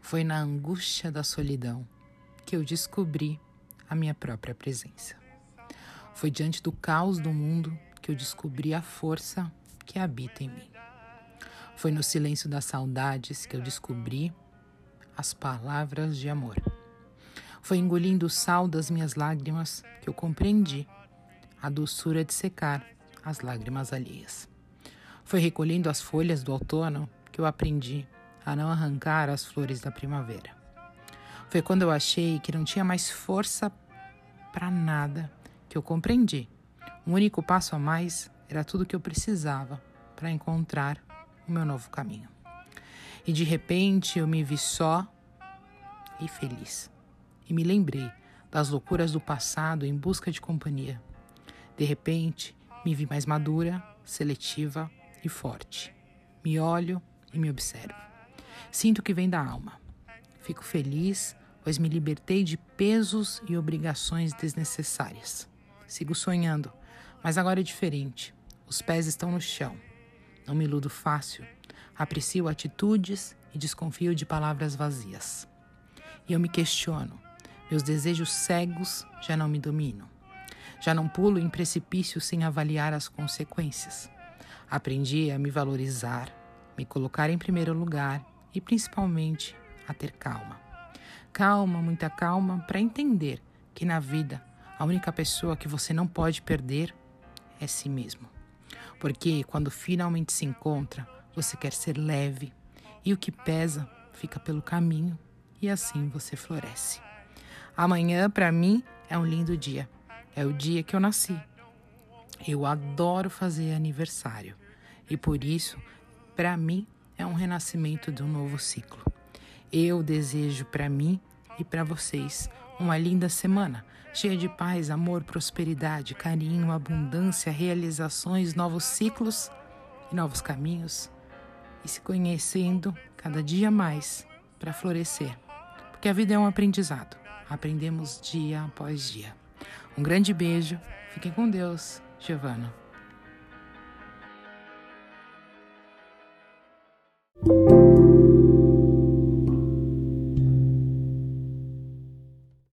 Foi na angústia da solidão que eu descobri a minha própria presença. Foi diante do caos do mundo que eu descobri a força que habita em mim. Foi no silêncio das saudades que eu descobri as palavras de amor. Foi engolindo o sal das minhas lágrimas que eu compreendi a doçura de secar as lágrimas alheias. Foi recolhendo as folhas do outono que eu aprendi a não arrancar as flores da primavera. Foi quando eu achei que não tinha mais força para nada que eu compreendi. Um único passo a mais era tudo que eu precisava para encontrar o meu novo caminho. E de repente eu me vi só e feliz. E me lembrei das loucuras do passado em busca de companhia. De repente, me vi mais madura, seletiva e forte. Me olho e me observo. Sinto que vem da alma. Fico feliz, pois me libertei de pesos e obrigações desnecessárias. Sigo sonhando, mas agora é diferente. Os pés estão no chão. Não me iludo fácil. Aprecio atitudes e desconfio de palavras vazias. E eu me questiono. Meus desejos cegos já não me dominam. Já não pulo em precipícios sem avaliar as consequências. Aprendi a me valorizar, me colocar em primeiro lugar e principalmente a ter calma. Calma, muita calma, para entender que na vida a única pessoa que você não pode perder é si mesmo. Porque quando finalmente se encontra, você quer ser leve e o que pesa fica pelo caminho e assim você floresce. Amanhã, para mim, é um lindo dia. É o dia que eu nasci. Eu adoro fazer aniversário e por isso, para mim, é um renascimento de um novo ciclo. Eu desejo para mim e para vocês uma linda semana, cheia de paz, amor, prosperidade, carinho, abundância, realizações, novos ciclos e novos caminhos, e se conhecendo cada dia mais para florescer. Porque a vida é um aprendizado. Aprendemos dia após dia. Um grande beijo. Fiquem com Deus, Giovana.